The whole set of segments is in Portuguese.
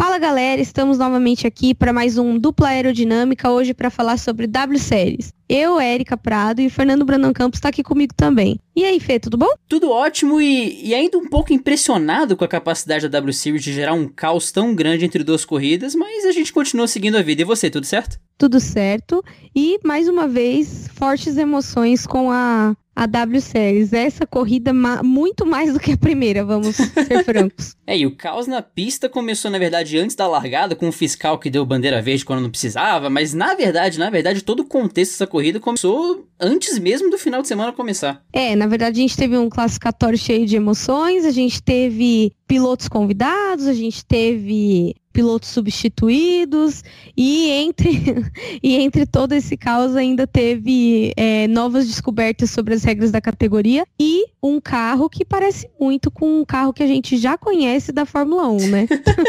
Fala galera, estamos novamente aqui para mais um Dupla Aerodinâmica, hoje para falar sobre W Series. Eu, Érica Prado e o Fernando Brandão Campos está aqui comigo também. E aí, Fê, tudo bom? Tudo ótimo e, e, ainda um pouco impressionado com a capacidade da W Series de gerar um caos tão grande entre duas corridas, mas a gente continua seguindo a vida. E você, tudo certo? Tudo certo. E, mais uma vez, fortes emoções com a a W Series. Essa corrida ma muito mais do que a primeira, vamos ser francos. É, e o caos na pista começou, na verdade, antes da largada, com o fiscal que deu bandeira verde quando não precisava, mas na verdade, na verdade, todo o contexto dessa corrida começou antes mesmo do final de semana começar. É, na verdade, a gente teve um classificatório cheio de emoções, a gente teve pilotos convidados, a gente teve pilotos substituídos e entre e entre todo esse caos ainda teve é, novas descobertas sobre as regras da categoria e um carro que parece muito com um carro que a gente já conhece da Fórmula 1, né?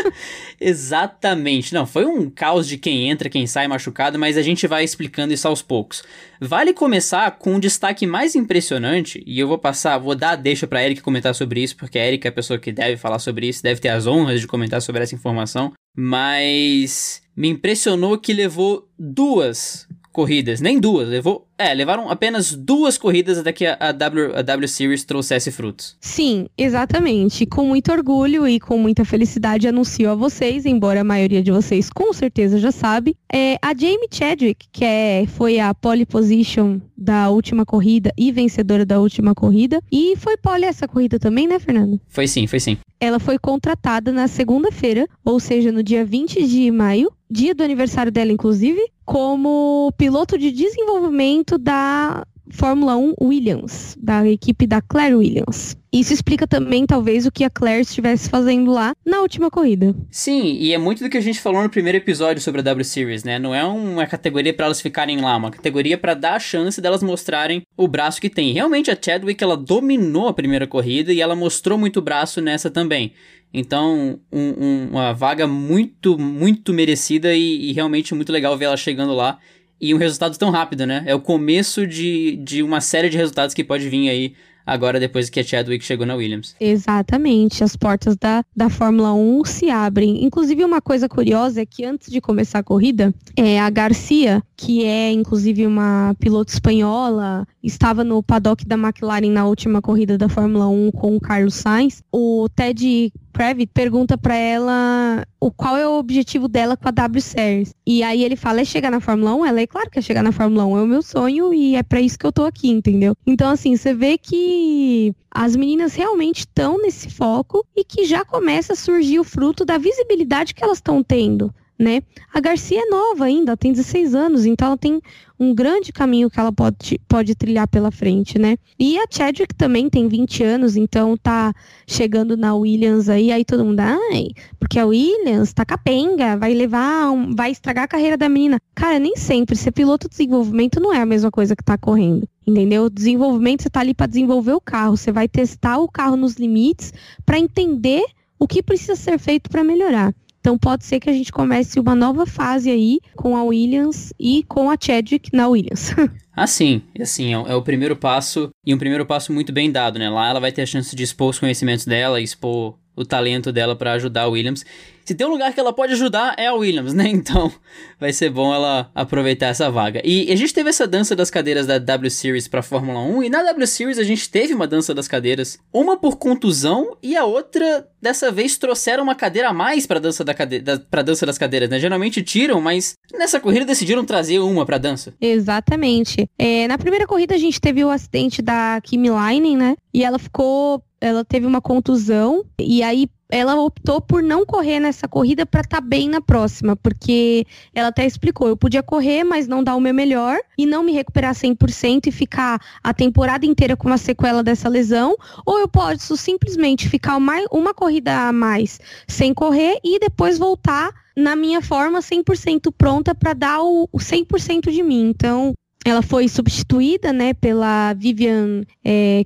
Exatamente. Não, foi um caos de quem entra, quem sai machucado, mas a gente vai explicando isso aos poucos. Vale começar com um destaque mais impressionante, e eu vou passar, vou dar deixa para Eric comentar sobre isso, porque a Eric é a pessoa que deve falar sobre isso, deve ter as honras de comentar sobre essa informação, mas me impressionou que levou duas corridas, nem duas, levou, é, levaram apenas duas corridas até que a, a, w, a W Series trouxesse frutos. Sim, exatamente. Com muito orgulho e com muita felicidade anuncio a vocês, embora a maioria de vocês com certeza já sabe, é, a Jamie Chadwick, que é, foi a pole position da última corrida e vencedora da última corrida, e foi pole essa corrida também, né, Fernando? Foi sim, foi sim. Ela foi contratada na segunda-feira, ou seja, no dia 20 de maio, dia do aniversário dela, inclusive, como piloto de desenvolvimento da Fórmula 1 Williams, da equipe da Claire Williams. Isso explica também, talvez, o que a Claire estivesse fazendo lá na última corrida. Sim, e é muito do que a gente falou no primeiro episódio sobre a W Series, né? Não é uma categoria para elas ficarem lá, uma categoria para dar a chance delas mostrarem o braço que tem. Realmente a Chadwick ela dominou a primeira corrida e ela mostrou muito braço nessa também. Então, um, um, uma vaga muito, muito merecida e, e, realmente muito legal ver ela chegando lá. E um resultado tão rápido, né? É o começo de, de uma série de resultados que pode vir aí agora depois que a Chadwick chegou na Williams. Exatamente, as portas da, da Fórmula 1 se abrem. Inclusive, uma coisa curiosa é que antes de começar a corrida, é, a Garcia, que é inclusive uma piloto espanhola, estava no paddock da McLaren na última corrida da Fórmula 1 com o Carlos Sainz. O Ted Kravitz pergunta para ela o qual é o objetivo dela com a W Series. E aí ele fala: é chegar na Fórmula 1? Ela é claro que é chegar na Fórmula 1, é o meu sonho e é para isso que eu tô aqui, entendeu? Então, assim, você vê que as meninas realmente estão nesse foco e que já começa a surgir o fruto da visibilidade que elas estão tendo né? A Garcia é nova ainda, tem 16 anos, então ela tem um grande caminho que ela pode, pode trilhar pela frente, né? E a Chadwick também tem 20 anos, então tá chegando na Williams aí, aí todo mundo, ai, porque a Williams tá capenga, vai levar, um, vai estragar a carreira da menina. Cara, nem sempre, ser piloto de desenvolvimento não é a mesma coisa que tá correndo. Entendeu? Desenvolvimento, você tá ali para desenvolver o carro, você vai testar o carro nos limites para entender o que precisa ser feito para melhorar. Então pode ser que a gente comece uma nova fase aí com a Williams e com a Chadwick na Williams. Ah, sim. Assim, é, é o primeiro passo e um primeiro passo muito bem dado, né? Lá ela vai ter a chance de expor os conhecimentos dela, expor o talento dela para ajudar a Williams. Se tem um lugar que ela pode ajudar, é a Williams, né? Então vai ser bom ela aproveitar essa vaga. E a gente teve essa dança das cadeiras da W Series pra Fórmula 1, e na W Series a gente teve uma dança das cadeiras, uma por contusão e a outra, dessa vez, trouxeram uma cadeira a mais pra dança, da cade... da... dança das cadeiras, né? Geralmente tiram, mas nessa corrida decidiram trazer uma pra dança. Exatamente. É, na primeira corrida a gente teve o acidente da Kimi Leinen, né? E ela ficou ela teve uma contusão e aí ela optou por não correr nessa corrida para estar tá bem na próxima, porque ela até explicou, eu podia correr, mas não dar o meu melhor e não me recuperar 100% e ficar a temporada inteira com uma sequela dessa lesão, ou eu posso simplesmente ficar uma, uma corrida a mais sem correr e depois voltar na minha forma 100% pronta para dar o, o 100% de mim. Então, ela foi substituída, né, pela Vivian é,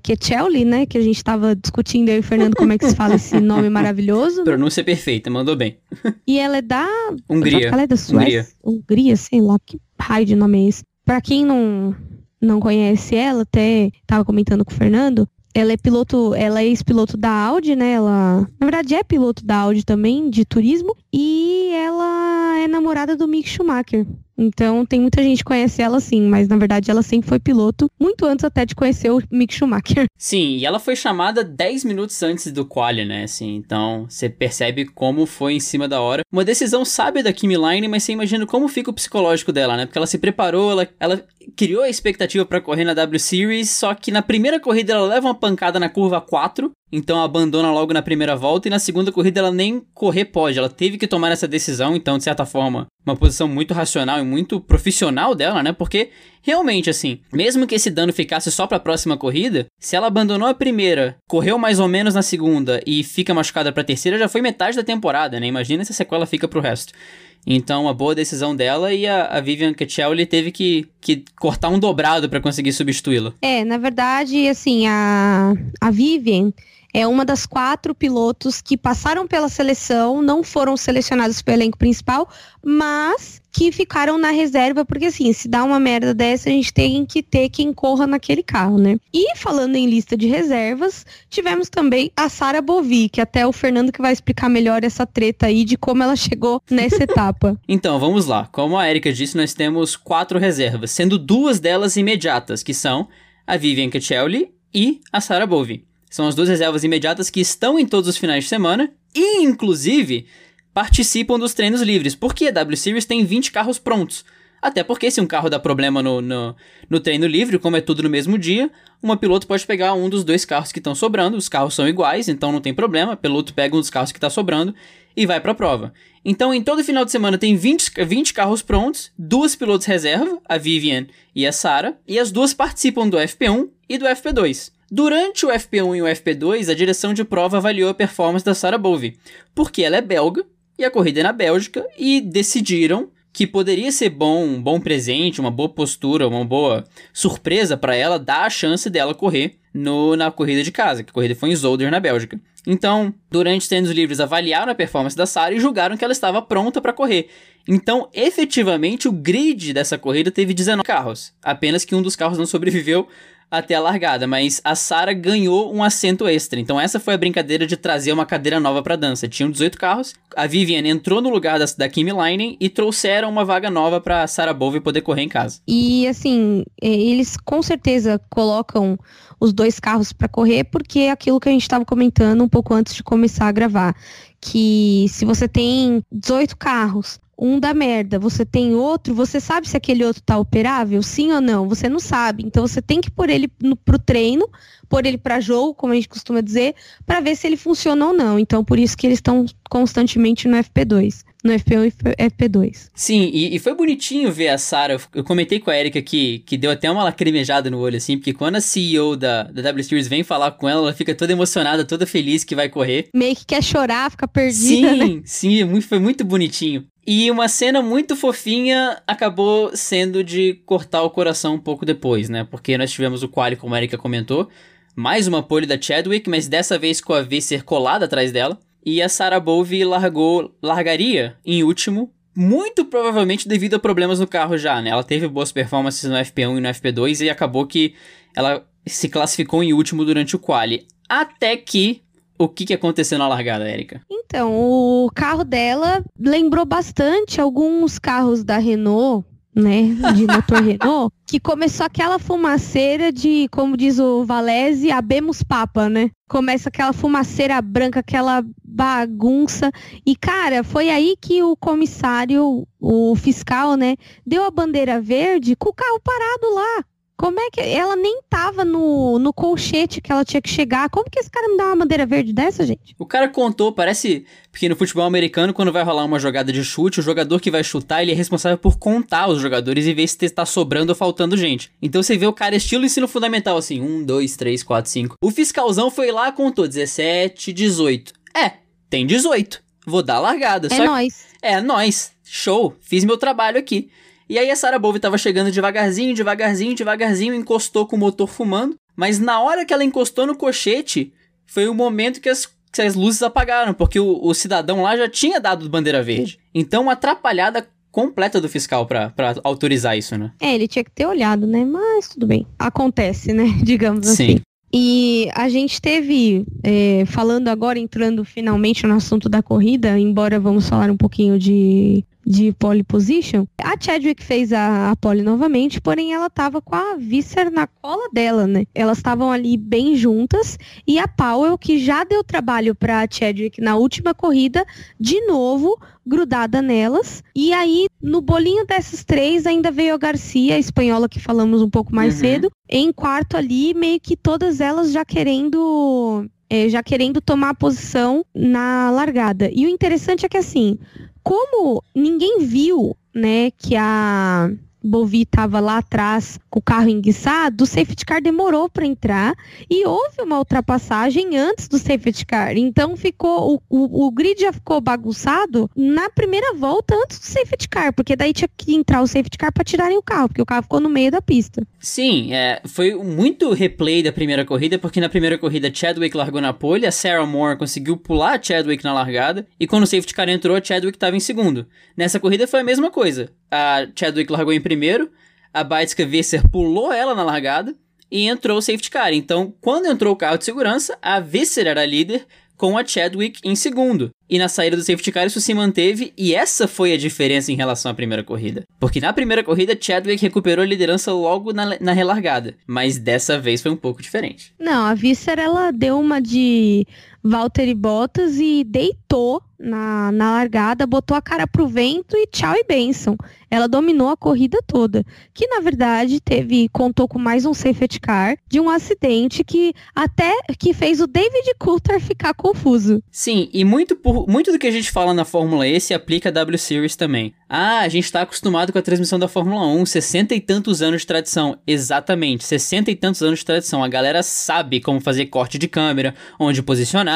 né, que a gente estava discutindo aí, Fernando, como é que se fala esse nome maravilhoso. Né? Pronúncia perfeita, mandou bem. e ela é da... Hungria. Ela é da Suécia? Hungria. Hungria, sei lá, que raio de nome é esse. Pra quem não, não conhece ela, até estava comentando com o Fernando, ela é piloto, ela é ex-piloto da Audi, né? Ela, na verdade, é piloto da Audi também, de turismo. E ela é namorada do Mick Schumacher. Então tem muita gente que conhece ela sim, mas na verdade ela sempre foi piloto, muito antes até de conhecer o Mick Schumacher. Sim, e ela foi chamada 10 minutos antes do quali, né? Assim, então você percebe como foi em cima da hora. Uma decisão sábia da Kimi Line, mas você imagina como fica o psicológico dela, né? Porque ela se preparou, ela, ela criou a expectativa para correr na W Series, só que na primeira corrida ela leva uma pancada na curva 4, então abandona logo na primeira volta, e na segunda corrida ela nem correr pode, ela teve que tomar essa decisão, então de certa forma, uma posição muito racional e muito profissional dela, né? Porque realmente assim, mesmo que esse dano ficasse só para a próxima corrida, se ela abandonou a primeira, correu mais ou menos na segunda e fica machucada para a terceira, já foi metade da temporada, né? Imagina se a sequela fica pro resto. Então, uma boa decisão dela e a, a Vivian Caccioli teve que, que cortar um dobrado para conseguir substituí-la. É, na verdade, assim, a, a Vivian é uma das quatro pilotos que passaram pela seleção, não foram selecionados pelo elenco principal, mas que ficaram na reserva, porque assim, se dá uma merda dessa, a gente tem que ter quem corra naquele carro, né? E falando em lista de reservas, tivemos também a Sara Bovi, que até o Fernando que vai explicar melhor essa treta aí de como ela chegou nessa etapa. Então, vamos lá. Como a Erika disse, nós temos quatro reservas, sendo duas delas imediatas, que são a Vivian Caccioli e a Sara Bovi. São as duas reservas imediatas que estão em todos os finais de semana e, inclusive, participam dos treinos livres, porque a W Series tem 20 carros prontos. Até porque se um carro dá problema no, no, no, treino livre, como é tudo no mesmo dia, uma piloto pode pegar um dos dois carros que estão sobrando, os carros são iguais, então não tem problema, o piloto pega um dos carros que está sobrando e vai para a prova. Então, em todo final de semana tem 20, 20 carros prontos, duas pilotos reserva, a Vivian e a Sarah, e as duas participam do FP1 e do FP2. Durante o FP1 e o FP2, a direção de prova avaliou a performance da Sarah Bove, porque ela é belga e a corrida é na Bélgica, e decidiram que poderia ser bom, um bom presente, uma boa postura, uma boa surpresa para ela dar a chance dela correr no, na corrida de casa, que a corrida foi em Zolder, na Bélgica. Então, durante os treinos livres, avaliaram a performance da Sarah e julgaram que ela estava pronta para correr. Então, efetivamente, o grid dessa corrida teve 19 carros, apenas que um dos carros não sobreviveu até a largada, mas a Sara ganhou um assento extra. Então essa foi a brincadeira de trazer uma cadeira nova para dança. Tinham 18 carros, a Vivian entrou no lugar da, da Kimi Leinen e trouxeram uma vaga nova para Sara Bove poder correr em casa. E assim, eles com certeza colocam os dois carros para correr porque é aquilo que a gente estava comentando um pouco antes de começar a gravar, que se você tem 18 carros, um da merda, você tem outro, você sabe se aquele outro tá operável, sim ou não? Você não sabe. Então você tem que pôr ele no, pro treino, pôr ele para jogo, como a gente costuma dizer, para ver se ele funciona ou não. Então por isso que eles estão constantemente no FP2 no FP1 e FP2. Sim, e, e foi bonitinho ver a Sarah. Eu comentei com a Erika que, que deu até uma lacrimejada no olho, assim, porque quando a CEO da, da W Series vem falar com ela, ela fica toda emocionada, toda feliz que vai correr. Meio que quer chorar, fica perdida. Sim, né? sim, é foi muito bonitinho. E uma cena muito fofinha acabou sendo de cortar o coração um pouco depois, né? Porque nós tivemos o quali, como a Erika comentou, mais uma pole da Chadwick, mas dessa vez com a V ser colada atrás dela. E a Sarah Bove largou, largaria em último, muito provavelmente devido a problemas no carro já, né? Ela teve boas performances no FP1 e no FP2 e acabou que ela se classificou em último durante o quali. Até que o que, que aconteceu na largada, Érica? Então, o carro dela lembrou bastante alguns carros da Renault, né, de motor Renault, que começou aquela fumaceira de, como diz o Valese, abemos papa, né? Começa aquela fumaceira branca, aquela bagunça. E, cara, foi aí que o comissário, o fiscal, né, deu a bandeira verde com o carro parado lá. Como é que ela nem tava no, no colchete que ela tinha que chegar? Como que esse cara me dá uma bandeira verde dessa, gente? O cara contou, parece porque no futebol americano, quando vai rolar uma jogada de chute, o jogador que vai chutar, ele é responsável por contar os jogadores e ver se está sobrando ou faltando gente. Então você vê o cara estilo ensino fundamental, assim, um, dois, três, quatro, cinco. O fiscalzão foi lá, contou 17, 18. É, tem 18. Vou dar largada. É nós. É, nós. Show. Fiz meu trabalho aqui. E aí a Sarah Bove tava chegando devagarzinho, devagarzinho, devagarzinho, encostou com o motor fumando. Mas na hora que ela encostou no cochete, foi o momento que as, que as luzes apagaram, porque o, o cidadão lá já tinha dado bandeira verde. Então, uma atrapalhada completa do fiscal para autorizar isso, né? É, ele tinha que ter olhado, né? Mas tudo bem. Acontece, né? Digamos Sim. assim. E a gente teve, é, falando agora, entrando finalmente no assunto da corrida, embora vamos falar um pouquinho de de pole position, a Chadwick fez a, a pole novamente, porém ela estava com a Visser na cola dela, né? Elas estavam ali bem juntas e a Powell, que já deu trabalho para a Chadwick na última corrida, de novo grudada nelas. E aí, no bolinho dessas três, ainda veio a Garcia, a espanhola que falamos um pouco mais uhum. cedo, em quarto ali, meio que todas elas já querendo é, já querendo tomar a posição na largada. E o interessante é que assim, como ninguém viu, né, que a Bovi estava lá atrás com o carro enguiçado, o safety car demorou para entrar e houve uma ultrapassagem antes do safety car. Então ficou o, o, o, grid já ficou bagunçado na primeira volta antes do safety car, porque daí tinha que entrar o safety car para tirarem o carro, porque o carro ficou no meio da pista. Sim, é, foi muito replay da primeira corrida, porque na primeira corrida Chadwick largou na pole, a Sarah Moore conseguiu pular Chadwick na largada e quando o safety car entrou, Chadwick estava em segundo. Nessa corrida foi a mesma coisa. A Chadwick largou em primeiro, a Baitska Visser pulou ela na largada e entrou o safety car. Então, quando entrou o carro de segurança, a Visser era líder com a Chadwick em segundo. E na saída do safety car isso se manteve e essa foi a diferença em relação à primeira corrida. Porque na primeira corrida Chadwick recuperou a liderança logo na, na relargada, mas dessa vez foi um pouco diferente. Não, a Visser ela deu uma de Valtteri Bottas e deitou na, na largada, botou a cara pro vento e tchau e benção. Ela dominou a corrida toda, que na verdade teve contou com mais um safety car de um acidente que até que fez o David Coulter ficar confuso. Sim, e muito por, muito do que a gente fala na Fórmula E se aplica a W Series também. Ah, a gente está acostumado com a transmissão da Fórmula 1, 60 e tantos anos de tradição. Exatamente, 60 e tantos anos de tradição. A galera sabe como fazer corte de câmera, onde posicionar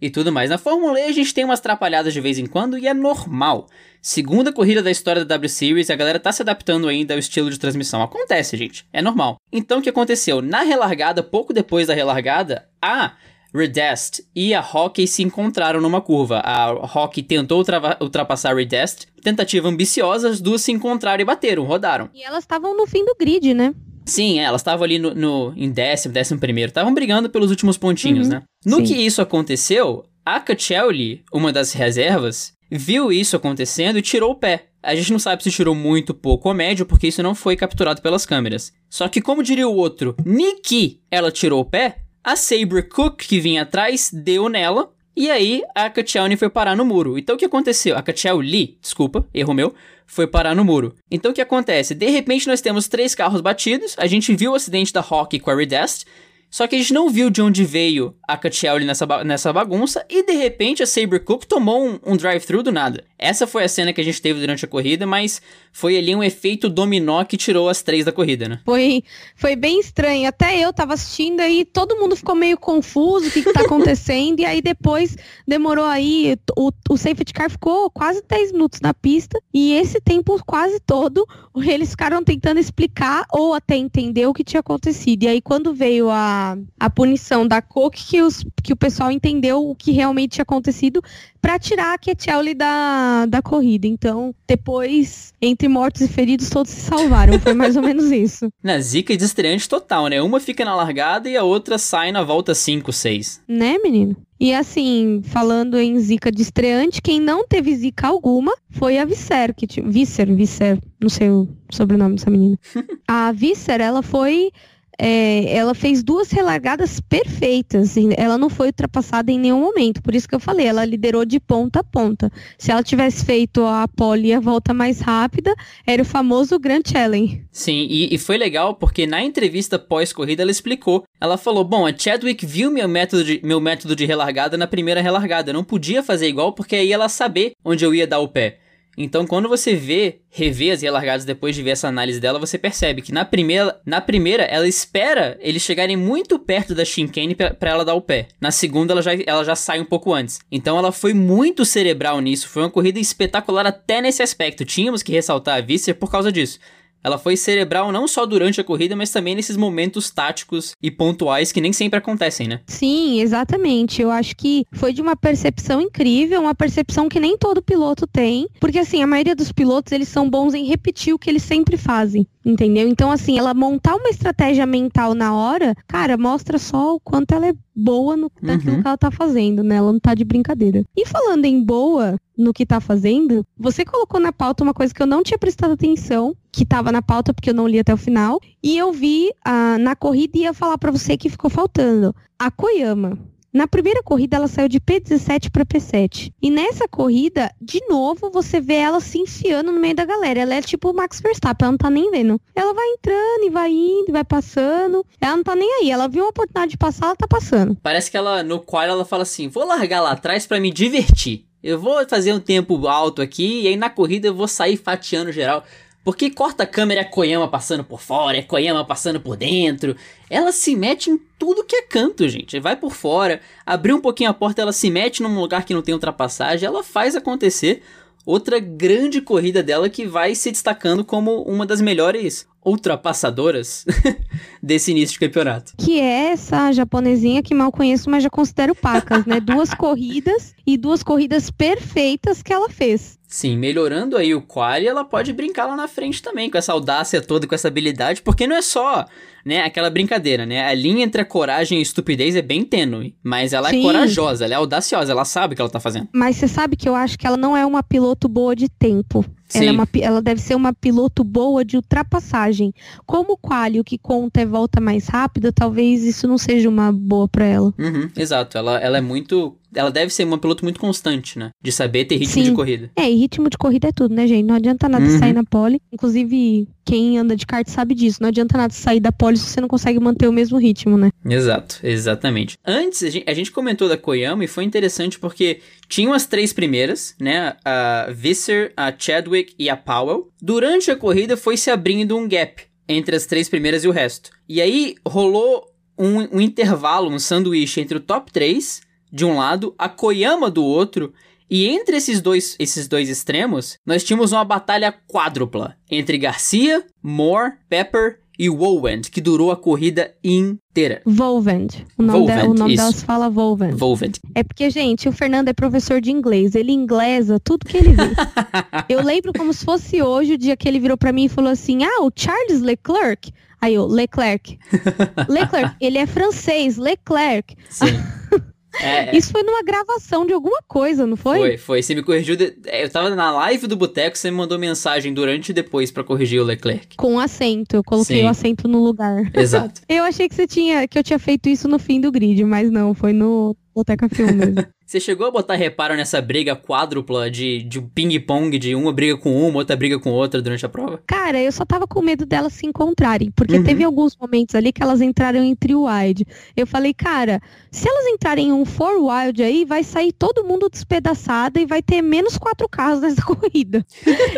e tudo mais. Na Fórmula E a gente tem umas atrapalhadas de vez em quando e é normal. Segunda corrida da história da W Series, a galera tá se adaptando ainda ao estilo de transmissão. Acontece, gente. É normal. Então o que aconteceu? Na relargada, pouco depois da relargada, a Redest e a Hockey se encontraram numa curva. A Hockey tentou ultrapassar a Redest, tentativa ambiciosa, as duas se encontraram e bateram, rodaram. E elas estavam no fim do grid, né? Sim, é, elas estavam ali no, no, em décimo, décimo primeiro. Estavam brigando pelos últimos pontinhos, uhum, né? No sim. que isso aconteceu, a Kachelli, uma das reservas, viu isso acontecendo e tirou o pé. A gente não sabe se tirou muito, pouco ou médio, porque isso não foi capturado pelas câmeras. Só que, como diria o outro, Nikki, ela tirou o pé, a Sabre Cook, que vinha atrás, deu nela, e aí a Kachelni foi parar no muro. Então o que aconteceu? A Kachelli, desculpa, erro meu, foi parar no muro. Então o que acontece? De repente nós temos três carros batidos, a gente viu o acidente da Rock com a Redest, só que a gente não viu de onde veio a Catielli nessa, ba nessa bagunça e de repente a Saber Cook tomou um, um drive-thru do nada. Essa foi a cena que a gente teve durante a corrida, mas foi ali um efeito dominó que tirou as três da corrida, né? Foi, foi bem estranho. Até eu tava assistindo aí, todo mundo ficou meio confuso, o que, que tá acontecendo, e aí depois demorou aí, o, o safety car ficou quase 10 minutos na pista, e esse tempo quase todo, eles ficaram tentando explicar ou até entender o que tinha acontecido. E aí quando veio a a, punição da Coke que, os, que o pessoal entendeu o que realmente tinha acontecido para tirar a Ketchelli da, da corrida. Então, depois, entre mortos e feridos, todos se salvaram. Foi mais ou menos isso. Na zica de estreante total, né? Uma fica na largada e a outra sai na volta 5, 6. Né, menino? E assim, falando em zica de estreante, quem não teve zica alguma foi a Visser, que Visser, Visser, não sei o sobrenome dessa menina. a Visser, ela foi é, ela fez duas relargadas perfeitas. Ela não foi ultrapassada em nenhum momento. Por isso que eu falei, ela liderou de ponta a ponta. Se ela tivesse feito a pole e a volta mais rápida, era o famoso Grand Challenge. Sim, e, e foi legal porque na entrevista pós-corrida ela explicou. Ela falou: Bom, a Chadwick viu meu método, de, meu método de relargada na primeira relargada. Eu não podia fazer igual porque aí ela saber onde eu ia dar o pé. Então, quando você vê, revê as relargadas depois de ver essa análise dela, você percebe que na primeira, na primeira ela espera eles chegarem muito perto da chicane para ela dar o pé. Na segunda, ela já, ela já sai um pouco antes. Então, ela foi muito cerebral nisso. Foi uma corrida espetacular até nesse aspecto. Tínhamos que ressaltar a Visser por causa disso. Ela foi cerebral não só durante a corrida, mas também nesses momentos táticos e pontuais que nem sempre acontecem, né? Sim, exatamente. Eu acho que foi de uma percepção incrível, uma percepção que nem todo piloto tem, porque assim, a maioria dos pilotos, eles são bons em repetir o que eles sempre fazem. Entendeu? Então, assim, ela montar uma estratégia mental na hora, cara, mostra só o quanto ela é boa no, naquilo Uhum. que ela tá fazendo, né? Ela não tá de brincadeira. E falando em boa no que tá fazendo, você colocou na pauta uma coisa que eu não tinha prestado atenção, que tava na pauta porque eu não li até o final, e eu vi ah, na corrida e ia falar pra você que ficou faltando. A Koyama. Na primeira corrida, ela saiu de P17 para P7. E nessa corrida, de novo, você vê ela se enfiando no meio da galera. Ela é tipo o Max Verstappen, ela não tá nem vendo. Ela vai entrando e vai indo, vai passando. Ela não tá nem aí. Ela viu uma oportunidade de passar, ela tá passando. Parece que ela, no qual ela fala assim: vou largar lá atrás pra me divertir. Eu vou fazer um tempo alto aqui e aí na corrida eu vou sair fatiando geral. Porque corta a câmera é Koyama passando por fora, é Koyama passando por dentro. Ela se mete em tudo que é canto, gente. Vai por fora, abriu um pouquinho a porta, ela se mete num lugar que não tem ultrapassagem, ela faz acontecer. Outra grande corrida dela que vai se destacando como uma das melhores ultrapassadoras desse início de campeonato. Que é essa japonesinha que mal conheço, mas já considero pacas, né? Duas corridas e duas corridas perfeitas que ela fez. Sim, melhorando aí o quali, ela pode brincar lá na frente também, com essa audácia toda, com essa habilidade, porque não é só, né, aquela brincadeira, né? A linha entre a coragem e a estupidez é bem tênue, mas ela é Sim. corajosa, ela é audaciosa, ela sabe o que ela tá fazendo. Mas você sabe que eu acho que ela não é uma piloto boa de tempo. Ela, é Sim. uma ela deve ser uma piloto boa de ultrapassagem. Como o quali, o que conta é volta mais rápida, talvez isso não seja uma boa pra ela. Uhum, exato, ela, ela é muito. Ela deve ser uma piloto muito constante, né? De saber ter ritmo Sim. de corrida. É, e ritmo de corrida é tudo, né, gente? Não adianta nada Uhum. sair na pole. Inclusive, quem anda de kart sabe disso. Não adianta nada sair da pole se você não consegue manter o mesmo ritmo, né? Exato, exatamente. Antes, a gente, a gente comentou da Koyama e foi interessante porque tinham as três primeiras, né? A Visser, a Chadwick e a Powell. Durante a corrida foi se abrindo um gap entre as três primeiras e o resto. E aí rolou um, um intervalo, um sanduíche entre o top 3 de um lado, a Koyama do outro. E entre esses dois, esses dois extremos, nós tínhamos uma batalha quádrupla entre Garcia, Moore, Pepper e Wowand, que durou a corrida inteira. Volvend. O nome, Volvend, dela, o nome dela se fala Volvend. Volvand. É porque, gente, o Fernando é professor de inglês. Ele inglesa tudo que ele vê. eu lembro como se fosse hoje o dia que ele virou pra mim e falou assim: Ah, o Charles Leclerc. Aí eu, Leclerc. Leclerc, ele é francês, Leclerc. Sim. É, Isso foi numa gravação de alguma coisa, não foi? foi, foi. Você me corrigiu. de- é, Eu tava na live do Boteco, você me mandou mensagem durante e depois pra corrigir o Leclerc. Com acento. Eu coloquei Sim. o acento no lugar. Exato. Eu achei que você tinha, que eu tinha feito isso no fim do grid, mas não, foi no Boteca Film mesmo. Você chegou a botar reparo nessa briga quádrupla de, de ping-pong, de uma briga com uma, outra briga com outra durante a prova? Cara, eu só tava com medo delas se encontrarem, porque Uhum. teve alguns momentos ali que elas entraram em trio wide. Eu falei, cara, se elas entrarem em um four wide aí, vai sair todo mundo despedaçado e vai ter menos quatro carros nessa corrida.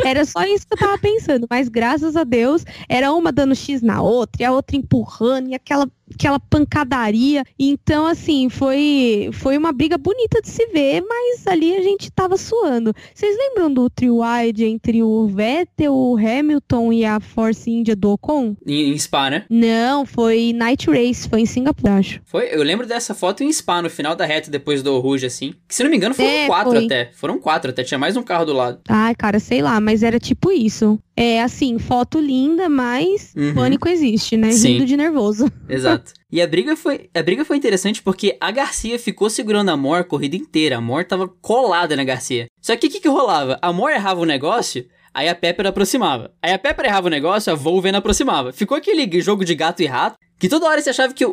era só isso que eu tava pensando, mas graças a Deus, era uma dando X na outra, e a outra empurrando, e aquela aquela pancadaria. Então, assim, foi foi uma briga bonita de se ver, mas ali a gente tava suando. Vocês lembram do trio wide entre o Vettel, o Hamilton e a Force India do Ocon? Em, em Spa, né? Não, foi Night Race, foi em Singapura, acho. Foi, eu lembro dessa foto em Spa, no final da reta, depois do Rouge, assim. Que, se não me engano, foram É, quatro foi. até. Foram quatro até, tinha mais um carro do lado. Ai, cara, sei lá, mas era tipo isso. É assim, foto linda, mas Uhum. pânico existe, né? Sim. Rindo de nervoso. Exato. E a briga foi, a briga foi interessante porque a Garcia ficou segurando a Mor a corrida inteira. A Mor tava colada na Garcia. Só que o que, que rolava? A Mor errava o negócio, aí a Pepper aproximava. Aí a Pepper errava o negócio, a Volven aproximava. Ficou aquele jogo de gato e rato, que toda hora você achava que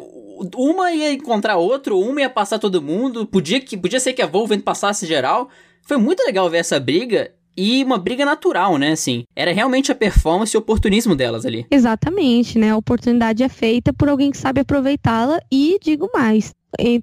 uma ia encontrar outro, uma ia passar todo mundo. Podia, que, podia ser que a Volven passasse geral. Foi muito legal ver essa briga. E uma briga natural, né? Assim, era realmente a performance e o oportunismo delas ali. Exatamente, né? A oportunidade é feita por alguém que sabe aproveitá-la e digo mais.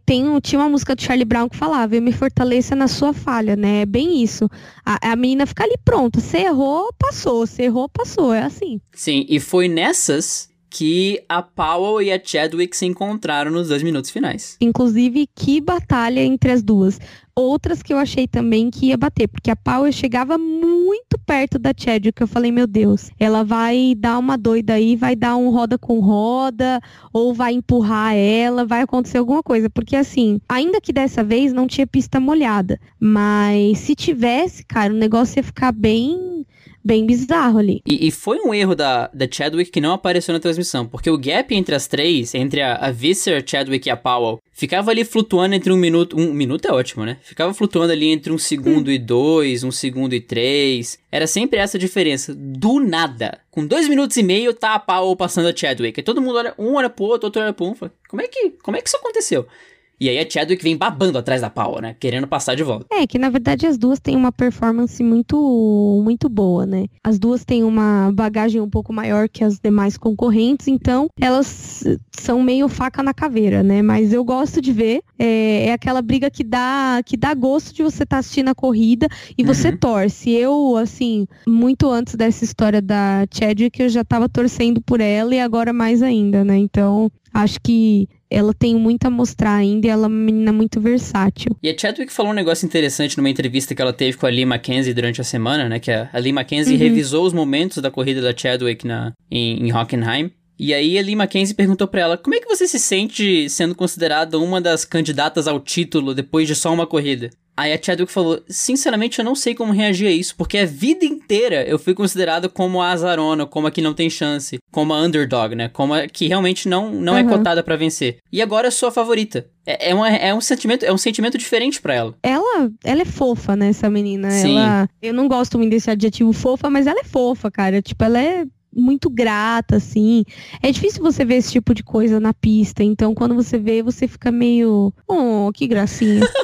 Tem, tinha uma música do Charlie Brown que falava, eu me fortaleça na sua falha, né? É bem isso. A, a menina fica ali pronta. Você errou, passou. Você errou, passou. É assim. Sim, e foi nessas que a Powell e a Chadwick se encontraram nos dois minutos finais. Inclusive, que batalha entre as duas. Outras que eu achei também que ia bater, porque a Power chegava muito perto da Chadwick. Eu falei, meu Deus, ela vai dar uma doida aí, vai dar um roda com roda, ou vai empurrar ela, vai acontecer alguma coisa. Porque assim, ainda que dessa vez não tinha pista molhada, mas se tivesse, cara, o negócio ia ficar bem bem bizarro ali. E, e, foi um erro da, da Chadwick que não apareceu na transmissão, porque o gap entre as três, entre a, a Visser, Chadwick e a Powell, ficava ali flutuando entre um minuto. Um minuto é ótimo, né? Ficava flutuando ali entre um segundo e dois, um segundo e três. Era sempre essa diferença. Do nada. Com dois minutos e meio, tá a Powell passando a Chadwick. E todo mundo olha, um olha pro outro, outro olha pro um. Fala, como é que, como é que isso aconteceu? E aí a Chadwick vem babando atrás da Paula, né? Querendo passar de volta. É, que na verdade as duas têm uma performance muito, muito boa, né? As duas têm uma bagagem um pouco maior que as demais concorrentes, então elas são meio faca na caveira, né? Mas eu gosto de ver. É, é aquela briga que dá, que dá gosto de você estar tá assistindo a corrida e uhum. você torce. Eu, assim, muito antes dessa história da Chadwick, eu já tava torcendo por ela e agora mais ainda, né? Então, acho que ela tem muito a mostrar ainda e ela é uma menina muito versátil. E a Chadwick falou um negócio interessante numa entrevista que ela teve com a Lee Mackenzie durante a semana, né? Que a, Lee Mackenzie uhum. revisou os momentos da corrida da Chadwick na, em, em Hockenheim. E aí a Lee Mackenzie perguntou para ela: "Como é que você se sente sendo considerada uma das candidatas ao título depois de só uma corrida?" Aí a Chadwick falou: Sinceramente, eu não sei como reagir a isso, porque a vida inteira eu fui considerado como a azarona, como a que não tem chance, como a underdog, né? Como a que realmente não, não uhum. é cotada para vencer. E agora eu sou a favorita. É, é, uma, é um sentimento, é um sentimento diferente para ela. Ela, ela é fofa, né, essa menina. Sim. Ela, eu não gosto muito desse adjetivo fofa, mas ela é fofa, cara. Tipo, ela é muito grata, assim. É difícil você ver esse tipo de coisa na pista, então quando você vê, você fica meio. Oh, que gracinha.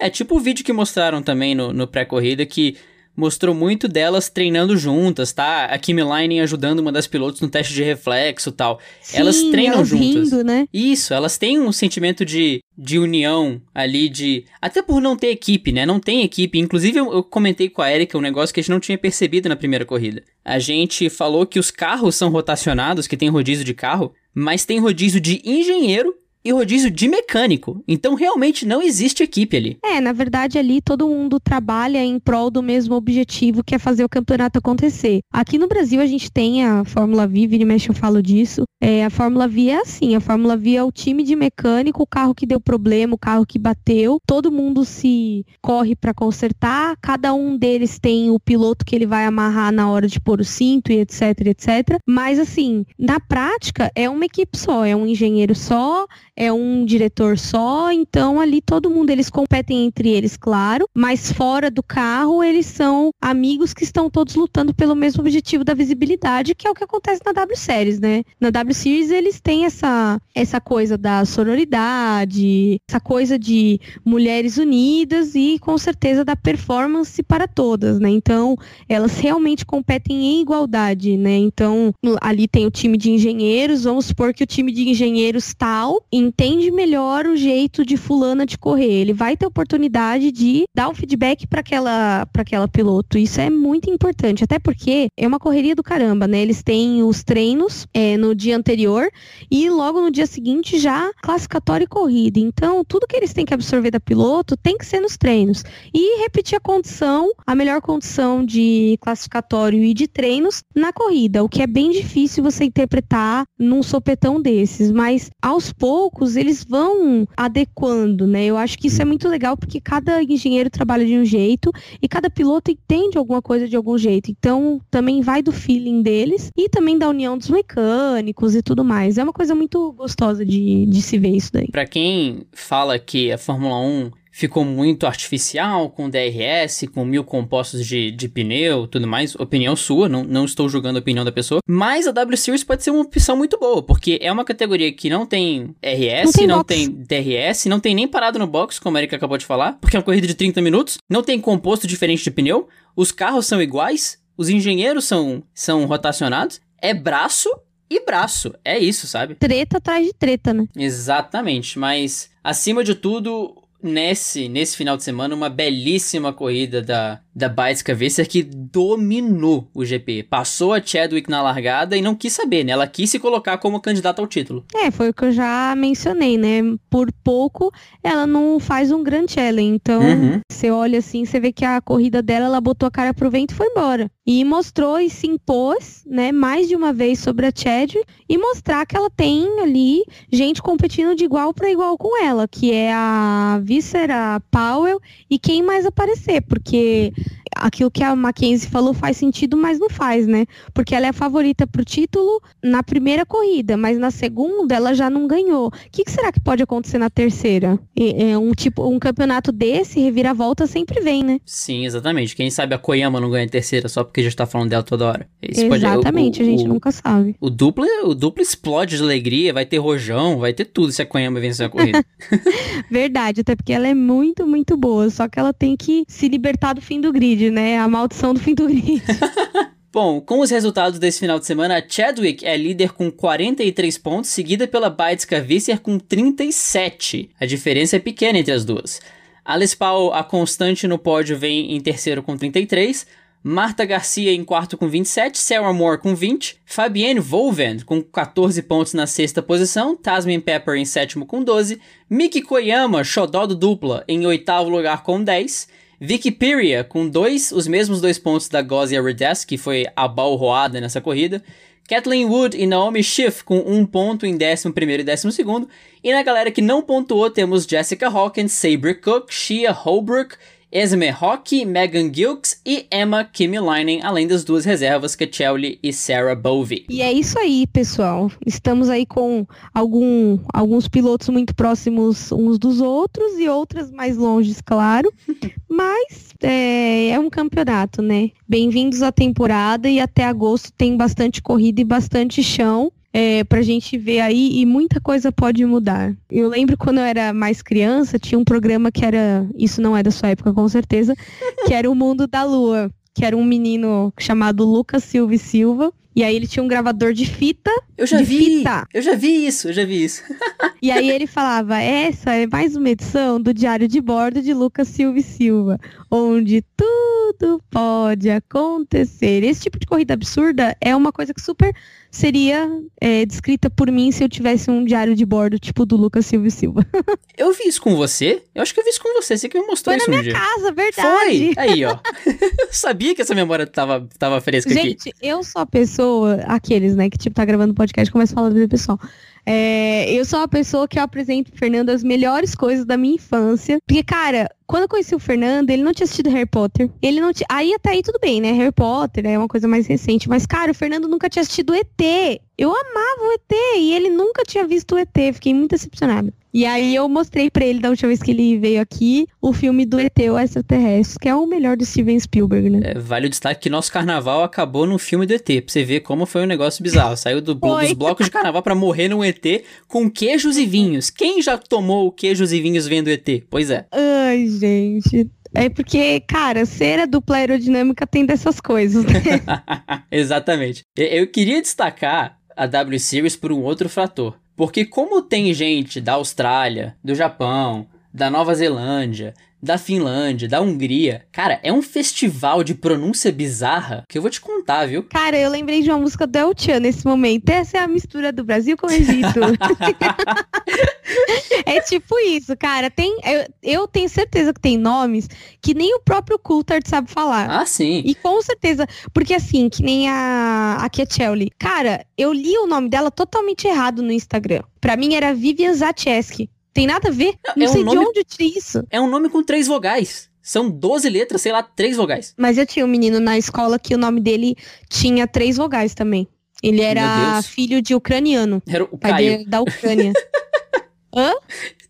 É tipo o vídeo que mostraram também no, no pré-corrida que mostrou muito delas treinando juntas, tá? A Kimi Line ajudando uma das pilotos no teste de reflexo tal. Sim, elas treinam elas juntas. Rindo, né? Isso, elas têm um sentimento de, de união ali, de. Até por não ter equipe, né? Não tem equipe. Inclusive, eu, eu comentei com a Erika um negócio que a gente não tinha percebido na primeira corrida. A gente falou que os carros são rotacionados, que tem rodízio de carro, mas tem rodízio de engenheiro e rodízio de mecânico. Então realmente não existe equipe ali. É, na verdade ali todo mundo trabalha em prol do mesmo objetivo que é fazer o campeonato acontecer. Aqui no Brasil a gente tem a Fórmula V, e mexe eu falo disso. É, a Fórmula V é assim, a Fórmula V é o time de mecânico, o carro que deu problema, o carro que bateu, todo mundo se corre para consertar, cada um deles tem o piloto que ele vai amarrar na hora de pôr o cinto e etc, etc. Mas assim, na prática é uma equipe só, é um engenheiro só, é um diretor só, então ali todo mundo eles competem entre eles, claro, mas fora do carro eles são amigos que estão todos lutando pelo mesmo objetivo da visibilidade, que é o que acontece na W Series, né? Na W Series eles têm essa essa coisa da sororidade, essa coisa de mulheres unidas e com certeza da performance para todas, né? Então, elas realmente competem em igualdade, né? Então, ali tem o time de engenheiros, vamos supor que o time de engenheiros tal em entende melhor o jeito de fulana de correr. Ele vai ter oportunidade de dar o feedback para aquela para aquela piloto. Isso é muito importante, até porque é uma correria do caramba, né? Eles têm os treinos é, no dia anterior e logo no dia seguinte já classificatório e corrida. Então, tudo que eles têm que absorver da piloto tem que ser nos treinos e repetir a condição, a melhor condição de classificatório e de treinos na corrida, o que é bem difícil você interpretar num sopetão desses, mas aos poucos poucos eles vão adequando, né? Eu acho que isso é muito legal porque cada engenheiro trabalha de um jeito e cada piloto entende alguma coisa de algum jeito. Então, também vai do feeling deles e também da união dos mecânicos e tudo mais. É uma coisa muito gostosa de, de se ver isso daí. Para quem fala que a Fórmula 1 ficou muito artificial com DRS, com mil compostos de, de pneu, tudo mais. Opinião sua, não, não estou julgando a opinião da pessoa. Mas a W Series pode ser uma opção muito boa, porque é uma categoria que não tem RS, não tem, não tem DRS, não tem nem parado no box, como a Erika acabou de falar, porque é uma corrida de 30 minutos, não tem composto diferente de pneu, os carros são iguais, os engenheiros são, são rotacionados, é braço e braço. É isso, sabe? Treta atrás de treta, né? Exatamente, mas acima de tudo, nesse, nesse final de semana uma belíssima corrida da, da Baitska Vesser que dominou o GP. Passou a Chadwick na largada e não quis saber, né? Ela quis se colocar como candidata ao título. É, foi o que eu já mencionei, né? Por pouco ela não faz um grande challenge. Então, uhum. você olha assim, você vê que a corrida dela, ela botou a cara pro vento e foi embora. E mostrou e se impôs, né, mais de uma vez sobre a Chadwick e mostrar que ela tem ali gente competindo de igual para igual com ela, que é a Visser, a Powell e quem mais aparecer, porque aquilo que a Mackenzie falou faz sentido, mas não faz, né? Porque ela é a favorita pro título na primeira corrida, mas na segunda ela já não ganhou. O que, que será que pode acontecer na terceira? É um tipo, um campeonato desse, reviravolta sempre vem, né? Sim, exatamente. Quem sabe a Koyama não ganha a terceira só porque já tá falando dela toda hora. Isso exatamente, pode, o, o, a gente o, nunca sabe. O duplo, o duplo explode de alegria, vai ter rojão, vai ter tudo se a Koyama vencer a corrida. Verdade, até porque ela é muito, muito boa. Só que ela tem que se libertar do fim do grid, né? A maldição do fim do grid. Bom, com os resultados desse final de semana, a Chadwick é líder com 43 pontos, seguida pela Baitska Visser com 37. A diferença é pequena entre as duas. Alice Powell, a constante no pódio, vem em terceiro com 33. Marta Garcia em quarto com 27, Sarah Moore com 20, Fabienne Volven com 14 pontos na sexta posição, Tasmin Pepper em sétimo com 12, Miki Koyama, xodó do dupla, em oitavo lugar com 10, Vicky Piria com dois, os mesmos dois pontos da Gozia Redes, que foi a balroada nessa corrida, Kathleen Wood e Naomi Schiff com um ponto em 11 e 12. E na galera que não pontuou temos Jessica Hawkins, Sabre Cook, Shia Holbrook Esme Rock, Megan Gilks e Emma Kimmelainen, além das duas reservas, Kachelli e Sarah Bovey. E é isso aí, pessoal. Estamos aí com algum, alguns pilotos muito próximos uns dos outros e outras mais longes, claro. Mas é, é um campeonato, né? Bem-vindos à temporada e até agosto tem bastante corrida e bastante chão é, pra gente ver aí e muita coisa pode mudar. Eu lembro quando eu era mais criança, tinha um programa que era, isso não é da sua época com certeza, que era o Mundo da Lua, que era um menino chamado Lucas Silva e Silva, e aí ele tinha um gravador de fita. Eu já vi. Fita. Eu já vi isso, eu já vi isso. e aí ele falava: essa é mais uma edição do Diário de Bordo de Lucas Silva e Silva, onde tudo pode acontecer. Esse tipo de corrida absurda é uma coisa que super seria é, descrita por mim se eu tivesse um diário de bordo, tipo do Lucas Silva Silva. eu vi isso com você? Eu acho que eu vi isso com você. Você que me mostrou Foi isso na um minha dia. casa, verdade. Foi! Aí, ó. eu sabia que essa memória tava, tava fresca Gente, aqui. Gente, eu sou a pessoa, aqueles, né, que tipo, tá gravando podcast e começa a falar da vida pessoal. É, eu sou uma pessoa que eu apresento pro Fernando as melhores coisas da minha infância. Porque, cara, quando eu conheci o Fernando, ele não tinha assistido Harry Potter. Ele não tinha. Aí até aí tudo bem, né? Harry Potter é uma coisa mais recente. Mas, cara, o Fernando nunca tinha assistido ET. Eu amava o ET e ele nunca tinha visto o ET. Fiquei muito decepcionada. E aí eu mostrei para ele da última vez que ele veio aqui o filme do ET, o extraterrestre, que é o melhor do Steven Spielberg, né? É, vale o destaque que nosso carnaval acabou no filme do ET, pra você ver como foi um negócio bizarro. Saiu do, dos blocos de carnaval para morrer num ET com queijos e vinhos. Quem já tomou queijos e vinhos vendo ET? Pois é. Ai, gente. É porque, cara, ser a dupla aerodinâmica tem dessas coisas, né? Exatamente. Eu queria destacar a W Series por um outro fator. Porque como tem gente da Austrália, do Japão, da Nova Zelândia, da Finlândia, da Hungria. Cara, é um festival de pronúncia bizarra que eu vou te contar, viu? Cara, eu lembrei de uma música do El Chan nesse momento. Essa é a mistura do Brasil com o Egito. é tipo isso, cara. Tem, eu, eu, tenho certeza que tem nomes que nem o próprio Coulthard sabe falar. Ah, sim. E com certeza, porque assim, que nem a, a Ketchelli. Cara, eu li o nome dela totalmente errado no Instagram. Pra mim era Vivian Zacheski. Tem nada a ver. Não, é sei um nome, de onde eu tirei isso. É um nome com três vogais. São 12 letras, sei lá, três vogais. Mas eu tinha um menino na escola que o nome dele tinha três vogais também. Ele era filho de ucraniano. Era o pai Caio. da Ucrânia. Hã?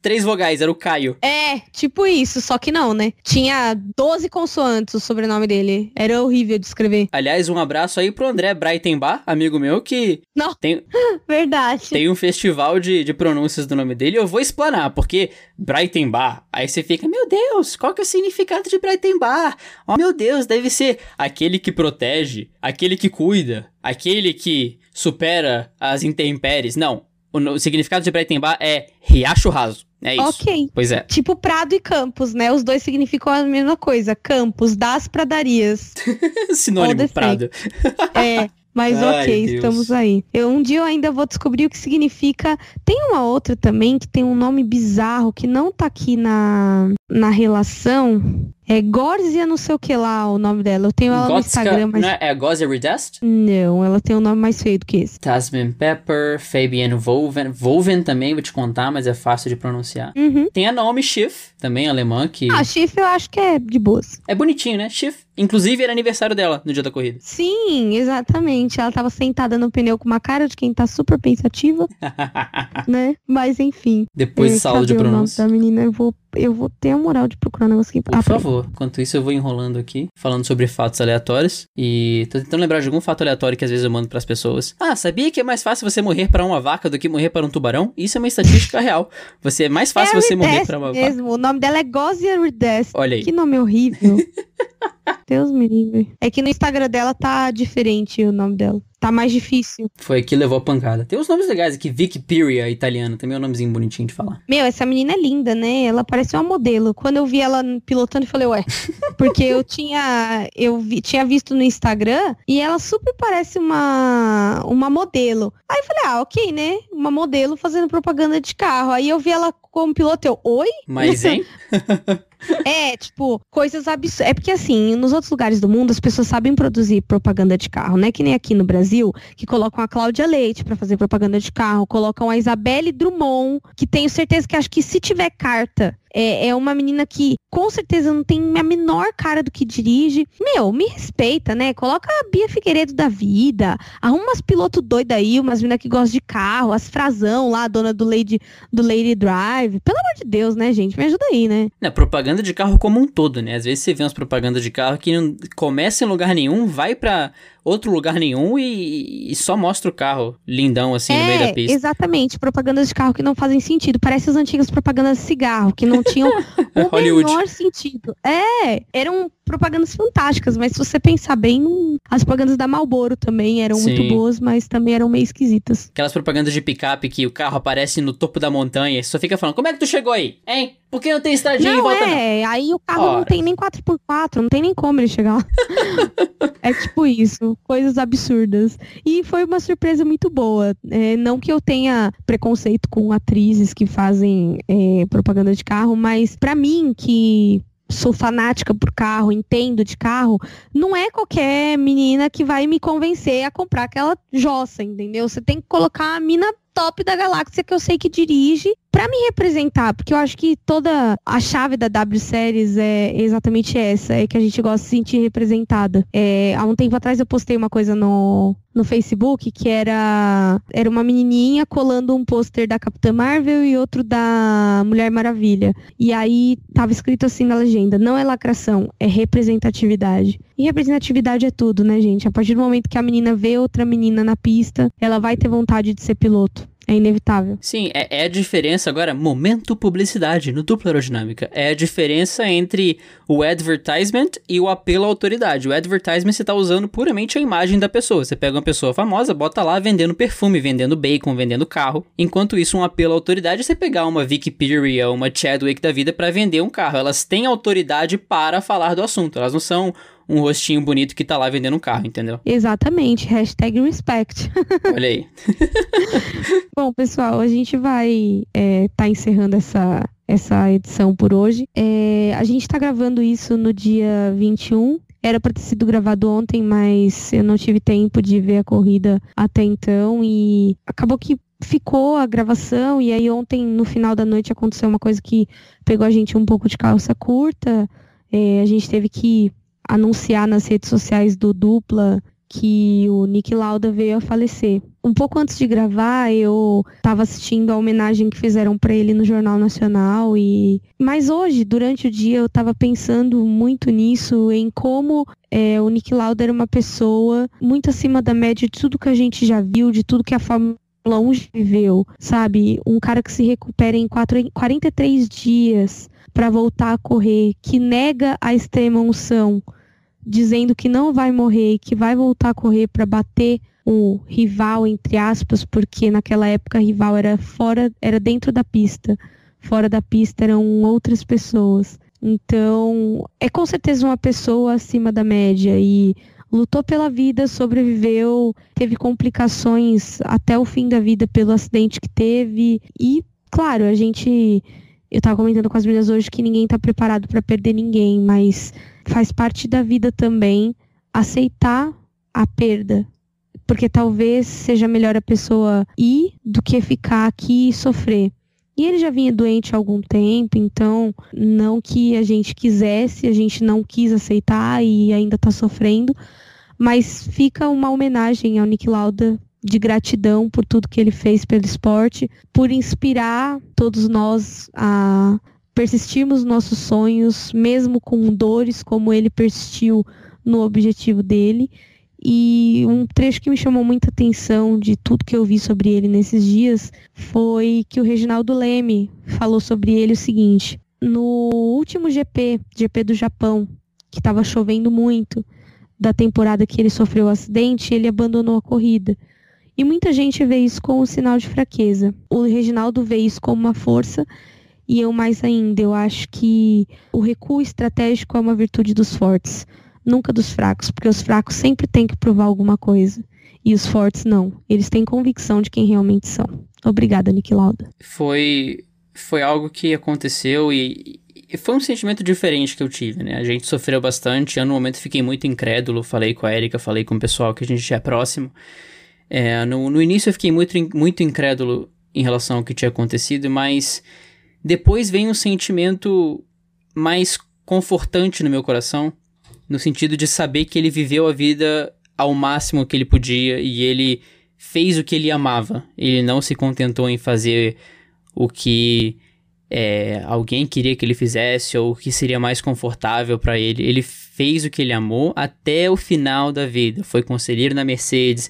Três vogais, era o Caio. É, tipo isso, só que não, né? Tinha 12 consoantes o sobrenome dele. Era horrível de escrever. Aliás, um abraço aí pro André Breitenbach, amigo meu, que. Não. Tem, Verdade. Tem um festival de, de pronúncias do nome dele. Eu vou explanar, porque Breitenbach, aí você fica, meu Deus, qual que é o significado de Breitenbach? Oh, meu Deus, deve ser aquele que protege, aquele que cuida, aquele que supera as intempéries. Não. O, significado de Breitenbach é riacho raso. É isso. Ok. Pois é. Tipo Prado e Campos, né? Os dois significam a mesma coisa. Campos, das pradarias. Sinônimo, Prado. é. Mas Ai, ok, Deus. estamos aí. Eu, um dia eu ainda vou descobrir o que significa. Tem uma outra também que tem um nome bizarro que não tá aqui na, na relação. É Gorzia não sei o que lá o nome dela. Eu tenho ela no Instagram, mas... Não é, é Gorzia Redest? Não, ela tem um nome mais feio do que esse. Tasman Pepper, Fabian Volven. Volven também, vou te contar, mas é fácil de pronunciar. Uhum. Tem a Naomi Schiff, também alemã, que... Ah, Schiff eu acho que é de boas. É bonitinho, né? Schiff. Inclusive, era aniversário dela no dia da corrida. Sim, exatamente. Ela tava sentada no pneu com uma cara de quem tá super pensativa, né? Mas enfim. Depois saldo de cadê o nome pronúncia. da menina, eu vou, eu vou ter a moral de procurar um negócio aqui. Por Ah, favor. Enquanto isso, eu vou enrolando aqui, falando sobre fatos aleatórios. E tô tentando lembrar de algum fato aleatório que às vezes eu mando pras pessoas. Ah, sabia que é mais fácil você morrer para uma vaca do que morrer para um tubarão? Isso é uma estatística real. Você é mais fácil É você morrer para uma vaca. mesmo. O nome dela é Gozia Ridest. Olha aí. Que nome horrível. Deus me livre. É que no Instagram dela tá diferente o nome dela. Tá mais difícil. Foi que levou a pancada. Tem uns nomes legais aqui. Vicky Piria, italiano. Também é um nomezinho bonitinho de falar. Meu, essa menina é linda, né? Ela parece uma modelo. Quando eu vi ela pilotando, eu falei, ué. Porque eu tinha, eu vi- tinha visto no Instagram e ela super parece uma, uma modelo. Aí eu falei, ah, ok, né? Uma modelo fazendo propaganda de carro. Aí eu vi ela como piloto, eu, oi? Mas, hein? É, tipo, coisas absurdas. É porque assim, nos outros lugares do mundo as pessoas sabem produzir propaganda de carro, né? Que nem aqui no Brasil, que colocam a Cláudia Leite pra fazer propaganda de carro, colocam a Isabelle Drummond, que tenho certeza que acho que se tiver carta, é, é uma menina que com certeza não tem a menor cara do que dirige. Meu, me respeita, né? Coloca a Bia Figueiredo da vida, arruma umas pilotos doidas aí, umas meninas que gostam de carro, as frasão lá, a dona do Lady, do Lady Drive. Pelo amor de Deus, né, gente? Me ajuda aí, né? Não, propaganda de carro como um todo, né? Às vezes você vê umas propagandas de carro que não começa em lugar nenhum, vai pra outro lugar nenhum e, e só mostra o carro lindão assim no meio da pista. É, Exatamente, propagandas de carro que não fazem sentido. Parece as antigas propagandas de cigarro, que não tinham o menor sentido. É, eram propagandas fantásticas, mas se você pensar bem, não- as propagandas da Marlboro também eram Sim. muito boas, mas também eram meio esquisitas. Aquelas propagandas de picape que o carro aparece no topo da montanha e só fica falando, como é que tu chegou aí? Hein? Por que não tem estradinha em Não, volta não? é, aí o carro Ora. não tem nem 4x4, não tem nem como ele chegar lá. é tipo isso, coisas absurdas. E foi uma surpresa muito boa. É, não que eu tenha preconceito com atrizes que fazem é, propaganda de carro, mas pra mim, que sou fanática por carro, entendo de carro, não é qualquer menina que vai me convencer a comprar aquela jossa, entendeu? Você tem que colocar a mina top da galáxia que eu sei que dirige pra me representar, porque eu acho que toda a chave da W Series é exatamente essa, é que a gente gosta de se sentir representada. É, há um tempo atrás eu postei uma coisa no, no Facebook que era era uma menininha colando um pôster da Capitã Marvel e outro da Mulher Maravilha. E aí tava escrito assim na legenda: não é lacração, é representatividade. E representatividade é tudo, né, gente? A partir do momento que a menina vê outra menina na pista, ela vai ter vontade de ser piloto. É inevitável. Sim, é, é a diferença agora, momento publicidade no dupla aerodinâmica. É a diferença entre o advertisement e o apelo à autoridade. O advertisement você tá usando puramente a imagem da pessoa. Você pega uma pessoa famosa, bota lá vendendo perfume, vendendo bacon, vendendo carro. Enquanto isso, um apelo à autoridade é você pegar uma Vicky Peary ou uma Chadwick da vida para vender um carro. Elas têm autoridade para falar do assunto. Elas não são um rostinho bonito que tá lá vendendo um carro, entendeu? Exatamente. Hashtag respect. Olha aí. Bom, pessoal, a gente vai estar encerrando essa, essa edição por hoje. É, a gente está gravando isso no dia 21. Era para ter sido gravado ontem, mas eu não tive tempo de ver a corrida até então e acabou que ficou a gravação e aí ontem no final da noite aconteceu uma coisa que pegou a gente um pouco de calça curta. É, a gente teve que anunciar nas redes sociais do Dupla que o Nick Lauda veio a falecer. Um pouco antes de gravar, eu estava assistindo a homenagem que fizeram para ele no Jornal Nacional e mas hoje, durante o dia, eu estava pensando muito nisso, em como é, o Nick Lauda era uma pessoa muito acima da média de tudo que a gente já viu, de tudo que a Fórmula 1 já viveu, sabe? Um cara que se recupera em quatro, 43 dias para voltar a correr, que nega a extrema unção, dizendo que não vai morrer, que vai voltar a correr para bater o rival entre aspas, porque naquela época rival era fora, era dentro da pista. Fora da pista eram outras pessoas. Então, é com certeza uma pessoa acima da média e lutou pela vida, sobreviveu, teve complicações até o fim da vida pelo acidente que teve e, claro, a gente eu tava comentando com as meninas hoje que ninguém tá preparado para perder ninguém, mas faz parte da vida também aceitar a perda. Porque talvez seja melhor a pessoa ir do que ficar aqui e sofrer. E ele já vinha doente há algum tempo, então não que a gente quisesse, a gente não quis aceitar e ainda está sofrendo, mas fica uma homenagem ao Nick Lauda de gratidão por tudo que ele fez pelo esporte, por inspirar todos nós a persistirmos nossos sonhos, mesmo com dores, como ele persistiu no objetivo dele. E um trecho que me chamou muita atenção de tudo que eu vi sobre ele nesses dias foi que o Reginaldo Leme falou sobre ele o seguinte: no último GP, GP do Japão, que estava chovendo muito, da temporada que ele sofreu o acidente, ele abandonou a corrida. E muita gente vê isso como um sinal de fraqueza. O Reginaldo vê isso como uma força e eu mais ainda. Eu acho que o recuo estratégico é uma virtude dos fortes nunca dos fracos, porque os fracos sempre têm que provar alguma coisa. E os fortes não. Eles têm convicção de quem realmente são. Obrigada, Nick Lauda. Foi, foi algo que aconteceu e, e, foi um sentimento diferente que eu tive, né? A gente sofreu bastante. Eu, no momento, fiquei muito incrédulo. Falei com a Erika, falei com o pessoal que a gente é próximo. É, no, no início, eu fiquei muito, muito incrédulo em relação ao que tinha acontecido, mas depois vem um sentimento mais confortante no meu coração, no sentido de saber que ele viveu a vida ao máximo que ele podia e ele fez o que ele amava. Ele não se contentou em fazer o que é, alguém queria que ele fizesse ou o que seria mais confortável para ele. Ele fez o que ele amou até o final da vida. Foi conselheiro na Mercedes,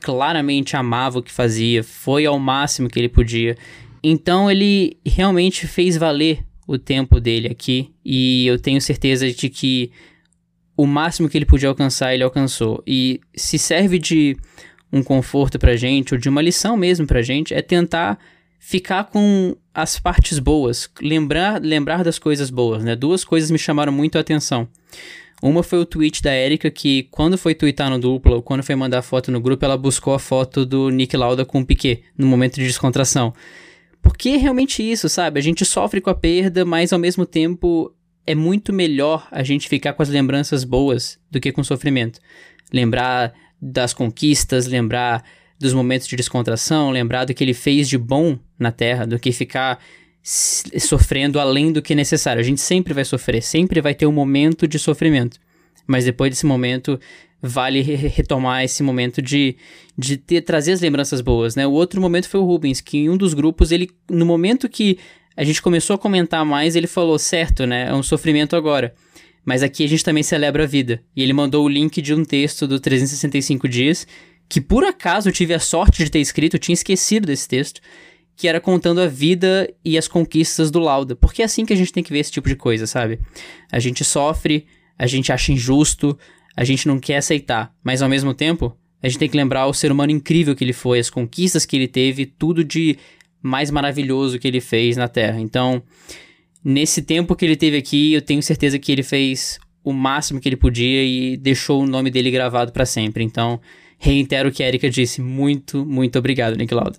claramente amava o que fazia, foi ao máximo que ele podia. Então ele realmente fez valer o tempo dele aqui e eu tenho certeza de que o máximo que ele podia alcançar, ele alcançou. E se serve de um conforto pra gente, ou de uma lição mesmo pra gente, é tentar ficar com as partes boas, lembrar, lembrar das coisas boas, né? Duas coisas me chamaram muito a atenção. Uma foi o tweet da Erika, que quando foi twittar no duplo, quando foi mandar foto no grupo, ela buscou a foto do Nick Lauda com o Piquet, no momento de descontração. Porque é realmente isso, sabe? A gente sofre com a perda, mas ao mesmo tempo é muito melhor a gente ficar com as lembranças boas do que com o sofrimento. Lembrar das conquistas, lembrar dos momentos de descontração, lembrar do que ele fez de bom na Terra, do que ficar sofrendo além do que é necessário. A gente sempre vai sofrer, sempre vai ter um momento de sofrimento. Mas depois desse momento, vale retomar esse momento de, de ter, trazer as lembranças boas, né? O outro momento foi o Rubens, que em um dos grupos, ele, no momento que a gente começou a comentar mais, ele falou, certo, né? É um sofrimento agora. Mas aqui a gente também celebra a vida. E ele mandou o link de um texto do 365 dias, que por acaso eu tive a sorte de ter escrito, eu tinha esquecido desse texto, que era contando a vida e as conquistas do Lauda. Porque é assim que a gente tem que ver esse tipo de coisa, sabe? A gente sofre, a gente acha injusto, a gente não quer aceitar, mas ao mesmo tempo, a gente tem que lembrar o ser humano incrível que ele foi, as conquistas que ele teve, tudo de mais maravilhoso que ele fez na Terra. Então, nesse tempo que ele teve aqui, eu tenho certeza que ele fez o máximo que ele podia e deixou o nome dele gravado para sempre. Então, reitero o que a Erika disse. Muito, muito obrigado, Nick Lauda.